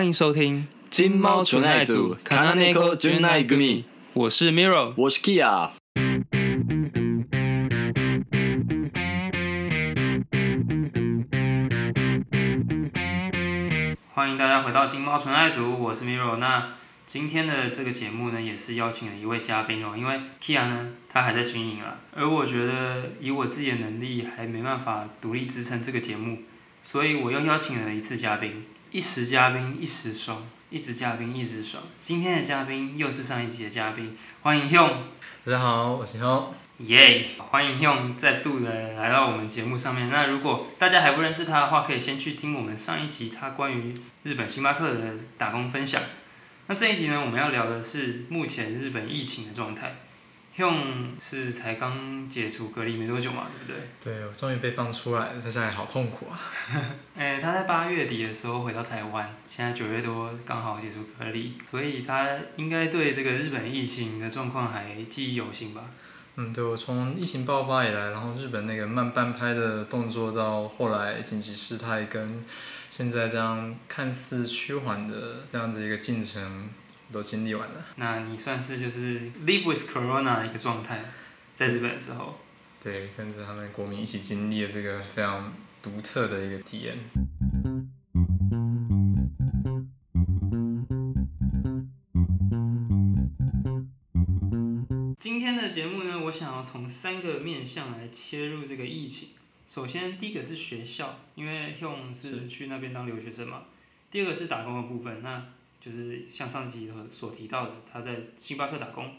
欢迎收听金猫纯爱组卡纳内科纯爱組我是 Miro。我是 Kia。欢迎大家回到金猫纯爱组，我是 Miro。那今天的这个节目呢，也是邀请了一位嘉宾哦，因为 Kia 呢，他还在军营啊，而我觉得以我自己的能力还没办法独立支撑这个节目，所以我又邀请了一次嘉宾，一时嘉宾一时爽，一直嘉宾一直爽。今天的嘉宾又是上一集的嘉宾，欢迎 Hyung。大家好，我是。耶欢迎 Hyung 再度的来到我们节目上面。那如果大家还不认识他的话，可以先去听我们上一集他关于日本星巴克的打工分享。那这一集呢，我们要聊的是目前日本疫情的状态。Hyung 是才刚解除隔离没多久嘛，对不对？对，我终于被放出来了，在家里好痛苦啊。诶、他在八月底的时候回到台湾，现在九月多刚好解除隔离，所以他应该对这个日本疫情的状况还记忆犹新吧？嗯，对，我从疫情爆发以来，然后日本那个慢半拍的动作，到后来紧急事态，跟现在这样看似趋缓的这样子一个进程，都经历完了。那你算是就是 live with corona 的一个状态，在日本的时候。对，跟着他们国民一起经历了这个非常独特的一个体验。今天的节目呢，我想要从三个面向来切入这个疫情。首先，第一个是学校，因为 Hyung 是去那边当留学生嘛。第二个是打工的部分，那就是像上集所提到的，他在星巴克打工。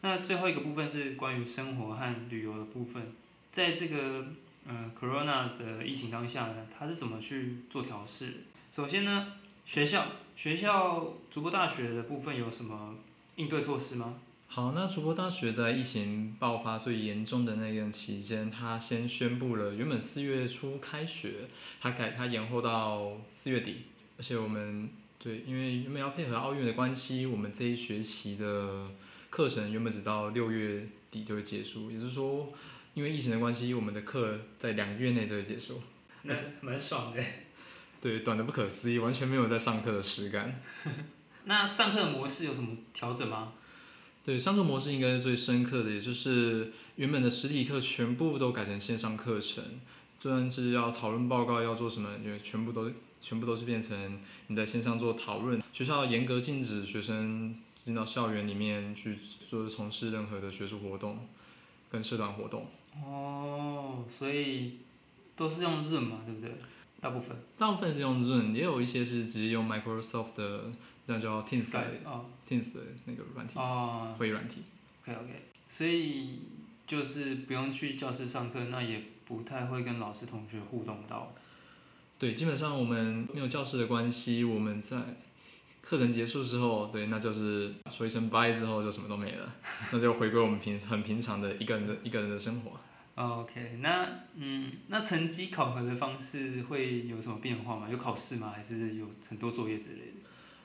那最后一个部分是关于生活和旅游的部分，在这个呃 Corona 的疫情当下呢，他是怎么去做调试？首先呢，学校学校竹波大学的部分有什么应对措施吗？好，那竹波大学在疫情爆发最严重的那段期间，他先宣布了原本四月初开学，他改他延后到四月底，而且我们对，因为原本要配合奥运的关系，我们这一学期的课程原本只到六月底就会结束，也就是说，因为疫情的关系，我们的课在两个月内就会结束。那蛮爽的。对，短的不可思议，完全没有在上课的实感。那上课的模式有什么调整吗？对，上课模式应该是最深刻的，也就是原本的实体课全部都改成线上课程，就算是要讨论报告要做什么，也全部都全部都是变成你在线上做讨论。学校严格禁止学生进到校园里面去做从事任何的学术活动跟社团活动。哦，所以都是用 Zoom 嘛，对不对？大部分。大部分是用 Zoom，也有一些是直接用 Microsoft 的那叫 Teams 的哦 Teams 的那个软体哦会议软体。，OK OK，所以就是不用去教室上课，那也不太会跟老师同学互动到。对，基本上我们没有教室的关系，我们在课程结束之后，对，那就是说一声拜之后就什么都没了，那就回归我们平很平常的一个人的一个人的生活。OK，那嗯，那成绩考核的方式会有什么变化吗？有考试吗？还是有很多作业之类的？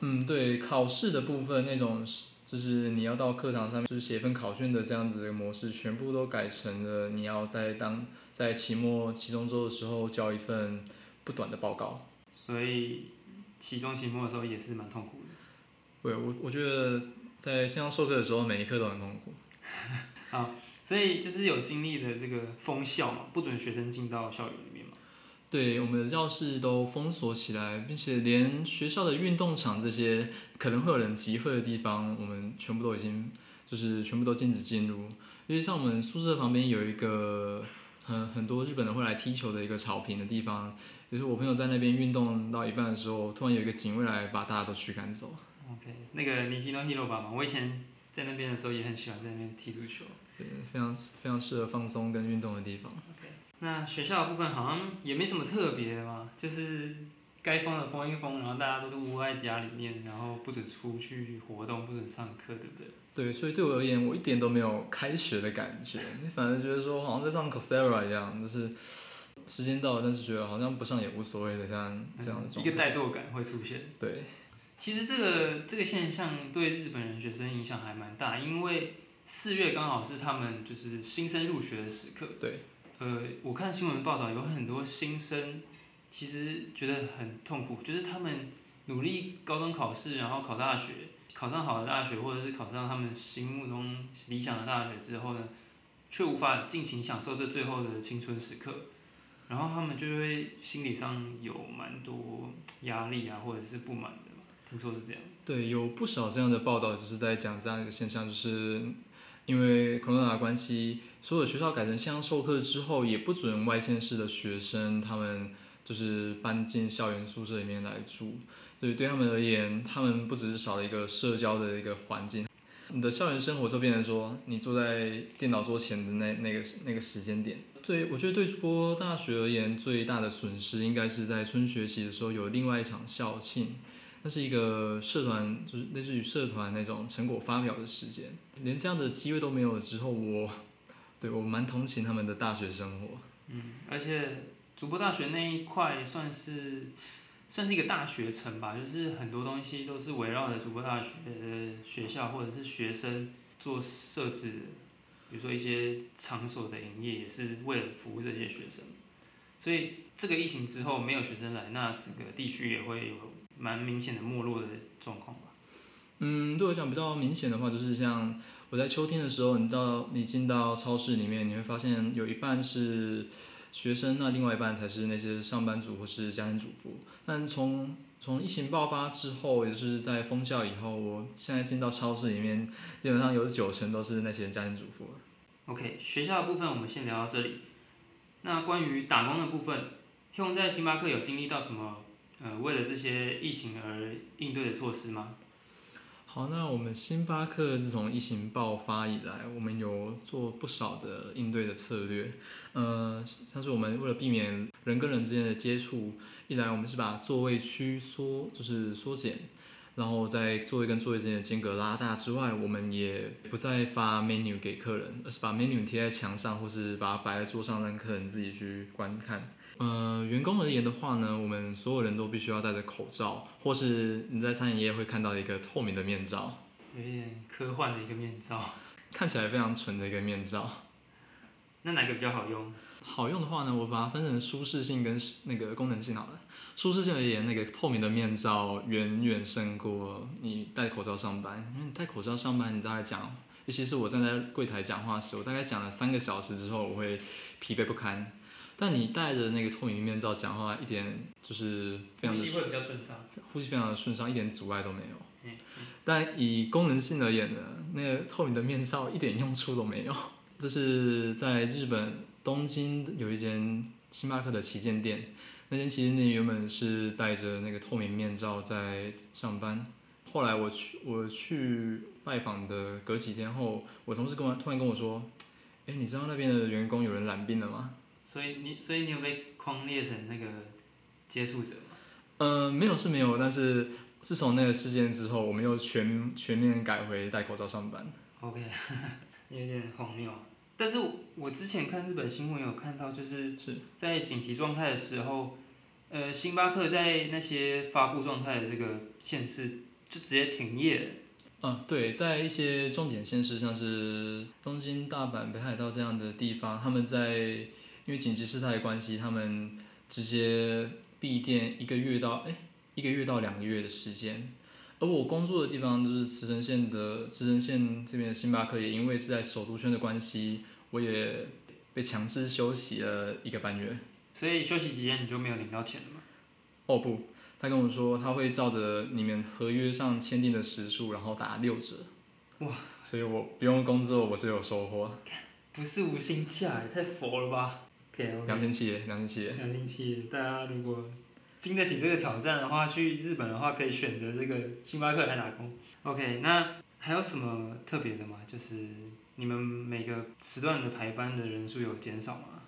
嗯，对，考试的部分那种是就是你要到课堂上面就是写份考卷的这样子的模式，全部都改成了你要在当在期末期中周的时候交一份不短的报告。所以期中、期末的时候也是蛮痛苦的。对，我我觉得在线上授课的时候，每一课都很痛苦。好所以就是有经历的这个封校嘛，不准学生进到校园里面嘛。对，我们的教室都封锁起来，并且连学校的运动场这些可能会有人集会的地方，我们全部都已经就是全部都禁止进入。因为像我们宿舍旁边有一个很很多日本人会来踢球的一个草坪的地方，就是我朋友在那边运动到一半的时候，突然有一个警卫来把大家都驱赶走。OK，那个尼基诺 hero 吧嘛，我以前在那边的时候也很喜欢在那边踢足球。对，非常非常适合放松跟运动的地方。那学校的部分好像也没什么特别的嘛，就是该封的封一封，然后大家都是窝在家里面，然后不准出去活动，不准上课，对不对？对，所以对我而言，我一点都没有开学的感觉，你反而觉得说好像在上 Coursera 一样，就是时间到了，但是觉得好像不上也无所谓的这样这样的状嗯一个态。怠惰感会出现。对，其实这个这个现象对日本人学生影响还蛮大，因为四月刚好是他们就是新生入学的时刻。对。呃，我看新闻报道有很多新生，其实觉得很痛苦，就是他们努力高中考试，然后考大学，考上好的大学，或者是考上他们心目中理想的大学之后呢，却无法尽情享受这最后的青春时刻，然后他们就会心理上有蛮多压力啊，或者是不满的，听说是这样。对，有不少这样的报道，就是在讲这样一个现象，就是因为 corona 关系，所有学校改成线上授课之后，也不准外县市的学生他们就是搬进校园宿舍里面来住。所以对他们而言，他们不只是少了一个社交的一个环境，你的校园生活就变成说，你坐在电脑桌前的那那个那个时间点。对，我觉得对主播大学而言，最大的损失应该是在春学期的时候有另外一场校庆。那是一个社团，就是类似于社团那种成果发表的时间，连这样的机会都没有之后，我对我蛮同情他们的大学生活。嗯，而且主播大学那一块算是算是一个大学城吧，就是很多东西都是围绕着主播大学的学校或者是学生做设置，比如说一些场所的营业也是为了服务这些学生，所以这个疫情之后没有学生来，那整个地区也会有。蛮明显的没落的状况吧。嗯，对我讲比较明显的话，就是像我在秋天的时候，你到你进到超市里面，你会发现有一半是学生，那另外一半才是那些上班族或是家庭主妇。但从从疫情爆发之后，也就是在封校以后，我现在进到超市里面，基本上有九成都是那些家庭主妇了 OK，学校的部分我们先聊到这里。那关于打工的部分，用在星巴克有经历到什么？呃，为了这些疫情而应对的措施吗？好，那我们星巴克自从疫情爆发以来，我们有做不少的应对的策略。呃，像是我们为了避免人跟人之间的接触，一来我们是把座位区缩，就是缩减，然后在座位跟座位之间的间隔拉大之外，我们也不再发 menu 给客人，而是把 menu 贴在墙上，或是把它摆在桌上，让客人自己去观看。呃，员工而言的话呢，我们所有人都必须要戴着口罩，或是你在餐饮业会看到一个透明的面罩，有点科幻的一个面罩，看起来非常纯的一个面罩。那哪个比较好用？好用的话呢，我把它分成舒适性跟那个功能性好了。舒适性而言，那个透明的面罩远远胜过你戴口罩上班，因为你戴口罩上班，你大概讲，尤其是我站在柜台讲话时，我大概讲了三个小时之后，我会疲惫不堪。但你戴着那个透明面罩讲话，一点就是非常的呼吸会比较顺畅，呼吸非常的顺畅，一点阻碍都没有。但以功能性而言呢，那个透明的面罩一点用处都没有。这是在日本东京有一间星巴克的旗舰店，那间旗舰店原本是戴着那个透明面罩在上班，后来我去我去拜访的隔几天后，我同事跟我突然跟我说，哎，你知道那边的员工有人染病了吗？所以你，所以你有被框列成那个接触者吗？嗯，没有是没有，但是自从那个事件之后，我们又全全面改回戴口罩上班。OK，有点荒谬。但是我之前看日本新闻有看到，就是在紧急状态的时候，呃，星巴克在那些发布状态的这个县市就直接停业。嗯，对，在一些重点县市，像是东京、大阪、北海道这样的地方，他们在因为紧急事态的关系，他们直接闭店一个月到哎一个月到两个月的时间，而我工作的地方就是茨城县的茨城县这边的星巴克，也因为是在首都圈的关系，我也被强制休息了一个半月。所以休息期间你就没有领到钱了吗？哦不，他跟我说他会照着你们合约上签订的时数，然后打六折。哇！所以我不用工作，我是有收获。不是无薪假，太佛了吧？良心企业，良心企业。良心企业，大家如果经得起这个挑战的话，去日本的话可以选择这个星巴克来打工。OK，那还有什么特别的吗？就是你们每个时段的排班的人数有减少吗？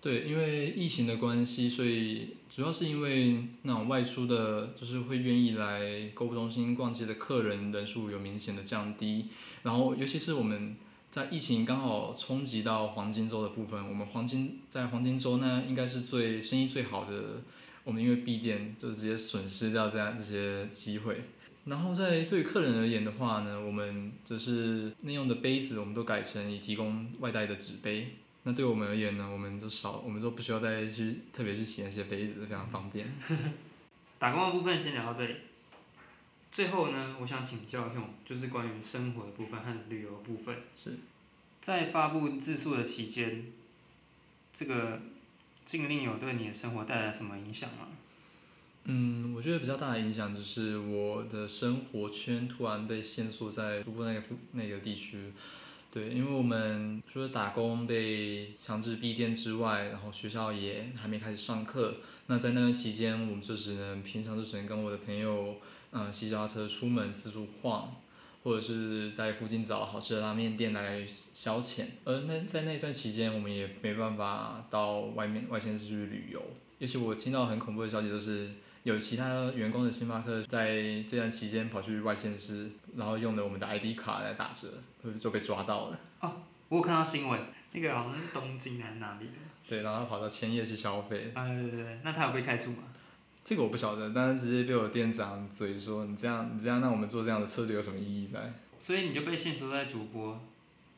对，因为疫情的关系，所以主要是因为那种外出的，就是会愿意来购物中心逛街的客人人数有明显的降低，然后尤其是我们。在疫情刚好冲击到黄金周的部分，我们黄金在黄金周呢，应该是最生意最好的。我们因为闭店，就直接损失掉这样这些机会。然后在对于客人而言的话呢，我们就是内用的杯子，我们都改成以提供外带的纸杯。那对我们而言呢，我们就少，我们就不需要再去特别去洗那些杯子，非常方便。打工的部分先聊到这里。最后呢，我想请教用，就是关于生活的部分和旅游部分。是。在发布自述的期间，这个禁令有对你的生活带来什么影响吗？嗯，我觉得比较大的影响就是我的生活圈突然被限缩在主播那个那个地区。对，因为我们除了打工被强制闭店之外，然后学校也还没开始上课。那在那段期间，我们就只能平常就只能跟我的朋友，嗯，骑脚踏车出门四处晃，或者是在附近找好吃的拉面店来消遣。而那在那段期间，我们也没办法到外面外县市去旅游。也许我听到很恐怖的消息，就是有其他员工的星巴克在这段期间跑去外县市，然后用了我们的 ID 卡来打折，就被抓到了。哦，我有看到新闻，那个好像是东京还是哪里的。对，然后跑到千叶去消费。啊对对对，那他有被开除吗？这个我不晓得，但是直接被我店长嘴说你这样你这样让我们做这样的策略有什么意义在？所以你就被限缩在竹播，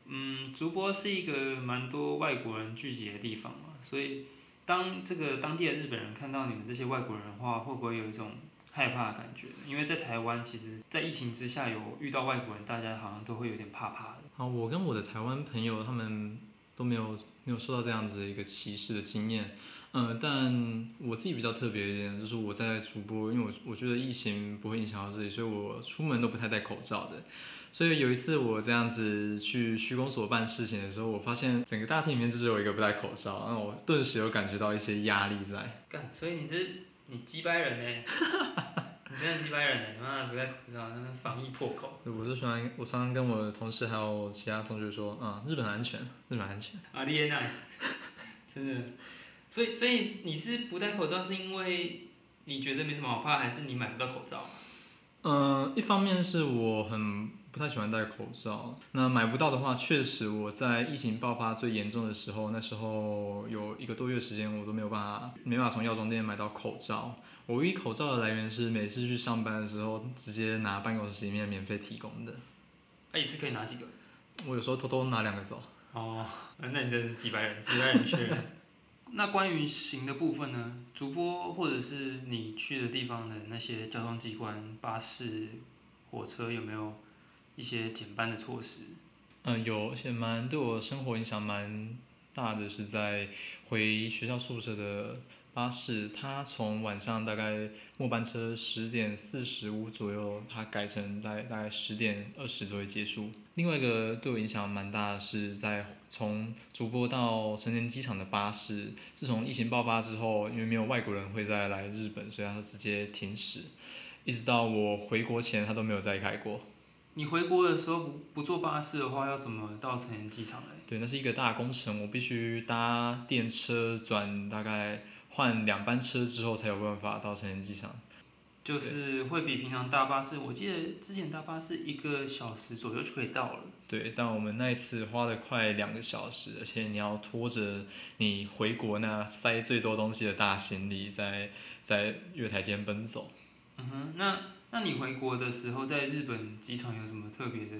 嗯，竹播是一个蛮多外国人聚集的地方嘛，所以当这个当地的日本人看到你们这些外国人的话，会不会有一种害怕的感觉？因为在台湾，其实，在疫情之下有遇到外国人，大家好像都会有点怕怕的。好，我跟我的台湾朋友他们都没有。没有受到这样子一个歧视的经验，嗯，但我自己比较特别一点，就是我在主播，因为我我觉得疫情不会影响到自己，所以我出门都不太戴口罩的。所以有一次我这样子去区公所办事情的时候，我发现整个大厅里面就只有一个不戴口罩，那我顿时有感觉到一些压力在。干，所以你是你击败人呢？你真的击败人呢？妈的不戴口罩，那是防疫破口。我就喜欢，我常常跟我的同事还有其他同学说，嗯，日本安全，日本安全。啊，厉害，真的。所以，所以你是不戴口罩，是因为你觉得没什么好怕，还是你买不到口罩？嗯，一方面是我很不太喜欢戴口罩。那买不到的话，确实我在疫情爆发最严重的时候，那时候有一个多月时间，我都没有办法，没办法从药妆店买到口罩。我唯一口罩的来源是每次去上班的时候，直接拿办公室里面免费提供的。那一次可以拿几个？我有时候偷偷拿两个走。哦，那你真的是几百人，几百人去。那关于行的部分呢？主播或者是你去的地方的那些交通机关、巴士、火车有没有一些减班的措施？嗯，有，而且蛮对我生活影响蛮大的，是在回学校宿舍的。巴士，它从晚上大概末班车十点四十五左右，它改成在大概十点二十左右结束。另外一个对我影响蛮大的是，在从主播到成田机场的巴士，自从疫情爆发之后，因为没有外国人会再来日本，所以它直接停驶，一直到我回国前，它都没有再开过。你回国的时候不不坐巴士的话，要怎么到成田机场嘞？对，那是一个大工程，我必须搭电车转大概。换两班车之后才有办法到成田机场，就是会比平常大巴士，我记得之前大巴是一个小时左右就可以到了。对，但我们那一次花了快两个小时，而且你要拖着你回国那塞最多东西的大行李，在在月台间奔走。嗯哼，那那你回国的时候，在日本机场有什么特别的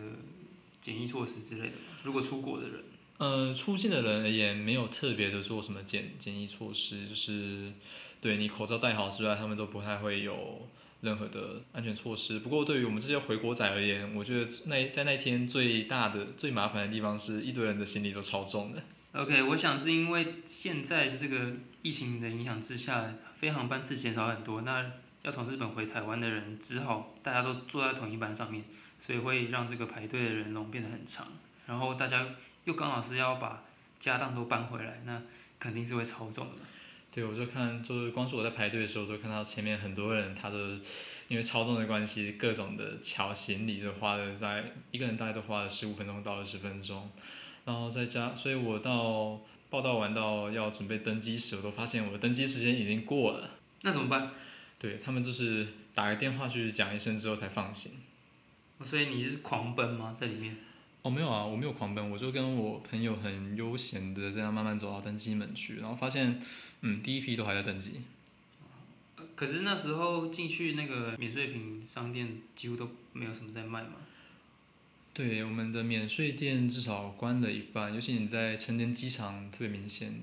检疫措施之类的？如果出国的人？呃，出境的人而言没有特别的做什么检检疫措施，就是对你口罩戴好之外，他们都不太会有任何的安全措施。不过对于我们这些回国仔而言，我觉得那在那天最大的最麻烦的地方是一堆人的行李都超重的。OK，我想是因为现在这个疫情的影响之下，飞航班次减少很多，那要从日本回台湾的人只好大家都坐在同一班上面，所以会让这个排队的人龙变得很长，然后大家。又刚好是要把家当都搬回来，那肯定是会超重的。对，我就看，就是光是我在排队的时候，就看到前面很多人，他都因为超重的关系，各种的抢行李，就花了在一个人大概都花了十五分钟到二十分钟，然后在家，所以我到报道完到要准备登机时，我都发现我的登机时间已经过了。那怎么办？对他们就是打个电话去讲一声之后才放行。所以你是狂奔吗？在里面？哦，没有啊，我没有狂奔，我就跟我朋友很悠闲的这样慢慢走到登机门去，然后发现，嗯，第一批都还在登机。可是那时候进去那个免税品商店几乎都没有什么在卖嘛。对，我们的免税店至少关了一半，尤其你在成田机场特别明显，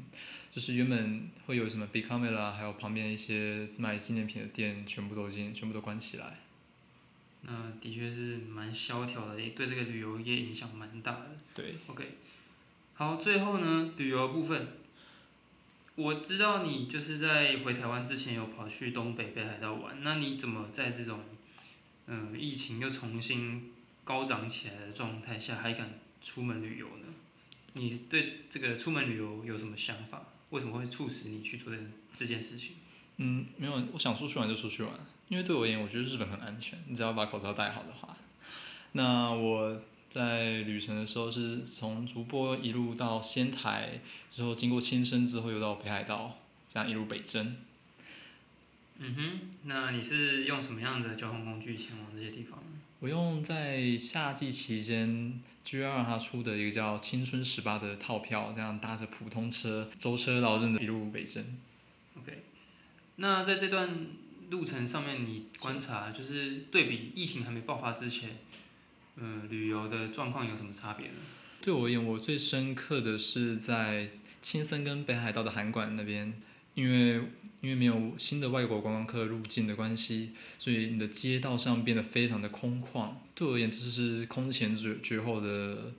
就是原本会有什么 Big Camera，还有旁边一些卖纪念品的店，全部都已经全部都关起来。那的确是蛮萧条的，也对这个旅游业影响蛮大的。对，OK，好，最后呢，旅游部分，我知道你就是在回台湾之前有跑去东北北海道玩，那你怎么在这种嗯疫情又重新高涨起来的状态下，还敢出门旅游呢？你对这个出门旅游有什么想法？为什么会促使你去做这这件事情？嗯，没有，我想出去玩就出去玩，因为对我而言，我觉得日本很安全，你只要把口罩戴好的话。那我在旅程的时候是从竹波一路到仙台，之后经过青森之后又到北海道，这样一路北征。嗯哼，那你是用什么样的交通工具前往这些地方呢？我用在夏季期间 GR 它出的一个叫青春十八的套票，这样搭着普通车舟车劳顿的一路北征。OK，那在这段路程上面，你观察就是对比疫情还没爆发之前，嗯、旅游的状况有什么差别呢？对我而言，我最深刻的是在青森跟北海道的函馆那边，因为因为没有新的外国观光客入境的关系，所以你的街道上变得非常的空旷。对我而言，这是空前绝绝后的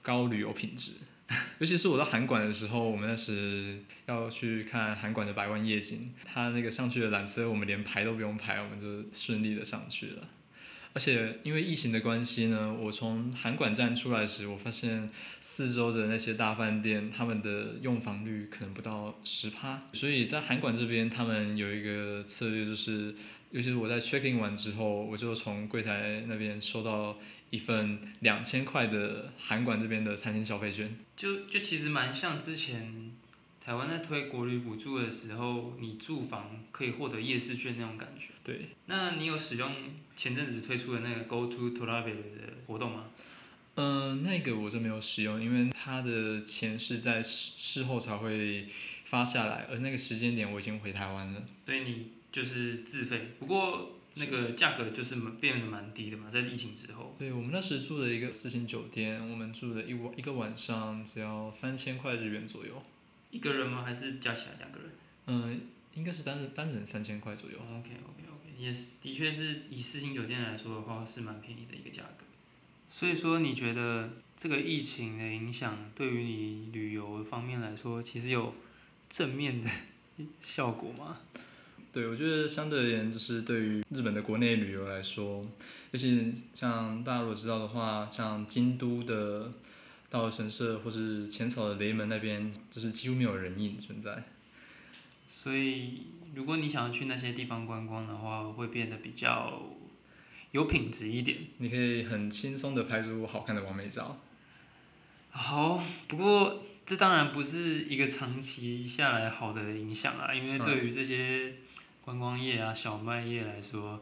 高旅游品质。尤其是我到韩馆的时候，我们那时要去看韩馆的百万夜景，它那个上去的缆车，我们连排都不用排，我们就顺利的上去了。而且因为疫情的关系呢，我从韩馆站出来时，我发现四周的那些大饭店，他们的用房率可能不到十趴，所以在韩馆这边，他们有一个策略，就是尤其是我在 check in 完之后，我就从柜台那边收到一份两千块的韩馆这边的餐厅消费券。就就其实蛮像之前台湾在推国旅补助的时候，你住房可以获得夜市券那种感觉。对，那你有使用前阵子推出的那个 Go to Travel 的活动吗？嗯、那个我就没有使用，因为它的钱是在事事后才会发下来，而那个时间点我已经回台湾了。所以你就是自费，不过那个价格就是蛮变得蛮低的嘛，在疫情之后。对我们那时住的一个四星酒店，我们住的一晚一个晚上只要三千块日元左右。一个人吗？还是加起来两个人嗯，应该是单人单人三千块左右。？OK OK OK，也是，的确是以四星酒店来说的话，是蛮便宜的一个价格。所以说，你觉得这个疫情的影响对于你旅游方面来说，其实有正面的 效果吗？对，我觉得相对而言，就是对于日本的国内旅游来说，尤其像大家如果知道的话，像京都的道和神社或是浅草的雷门那边，就是几乎没有人影存在。所以，如果你想要去那些地方观光的话，会变得比较有品质一点。你可以很轻松的拍出好看的完美照。好，不过这当然不是一个长期下来好的影响啊，因为对于这些观光业啊、小麦业来说，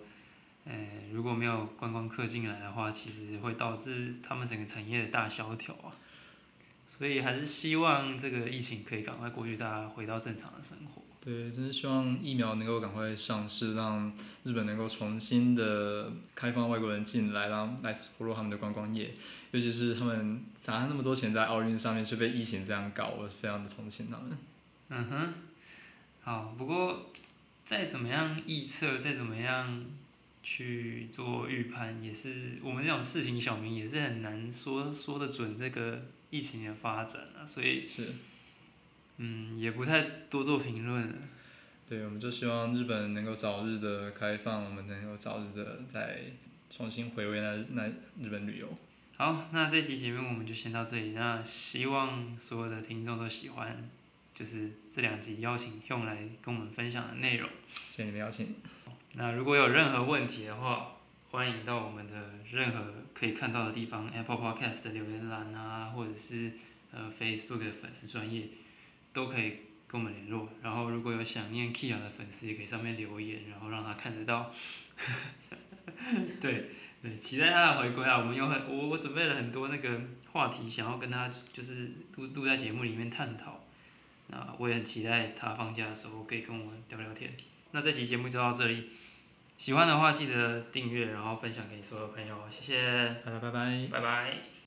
呃，如果没有观光客进来的话，其实会导致他们整个产业的大萧条啊。所以还是希望这个疫情可以赶快过去，大家回到正常的生活。对，真是希望疫苗能够赶快上市，让日本能够重新的开放外国人进来，让来活络他们的观光业。尤其是他们砸了那么多钱在奥运上面，却被疫情这样搞，我非常的同情他们。嗯哼，好，不过再怎么样预测，再怎么样去做预判，也是我们这种事情小民也是很难说说得准这个疫情的发展啊，所以是，嗯，也不太多做评论。对，我们就希望日本能够早日的开放，我们能够早日的再重新回味那那日本旅游。好，那这期节目我们就先到这里。那希望所有的听众都喜欢，就是这两集邀请用来跟我们分享的内容。谢谢你们邀请。那如果有任何问题的话，欢迎到我们的任何可以看到的地方，Apple Podcast 的留言栏啊，或者是呃 Facebook 的粉丝专业，都可以跟我们联络。然后如果有想念 Kia 的粉丝，也可以上面留言，然后让他看得到。对对，期待他的回归啊！我们有很我我准备了很多那个话题，想要跟他就是录录在节目里面探讨。那我也很期待他放假的时候可以跟我们聊聊天。那这期节目就到这里，喜欢的话记得订阅，然后分享给所有朋友，谢谢，大家拜拜。拜拜。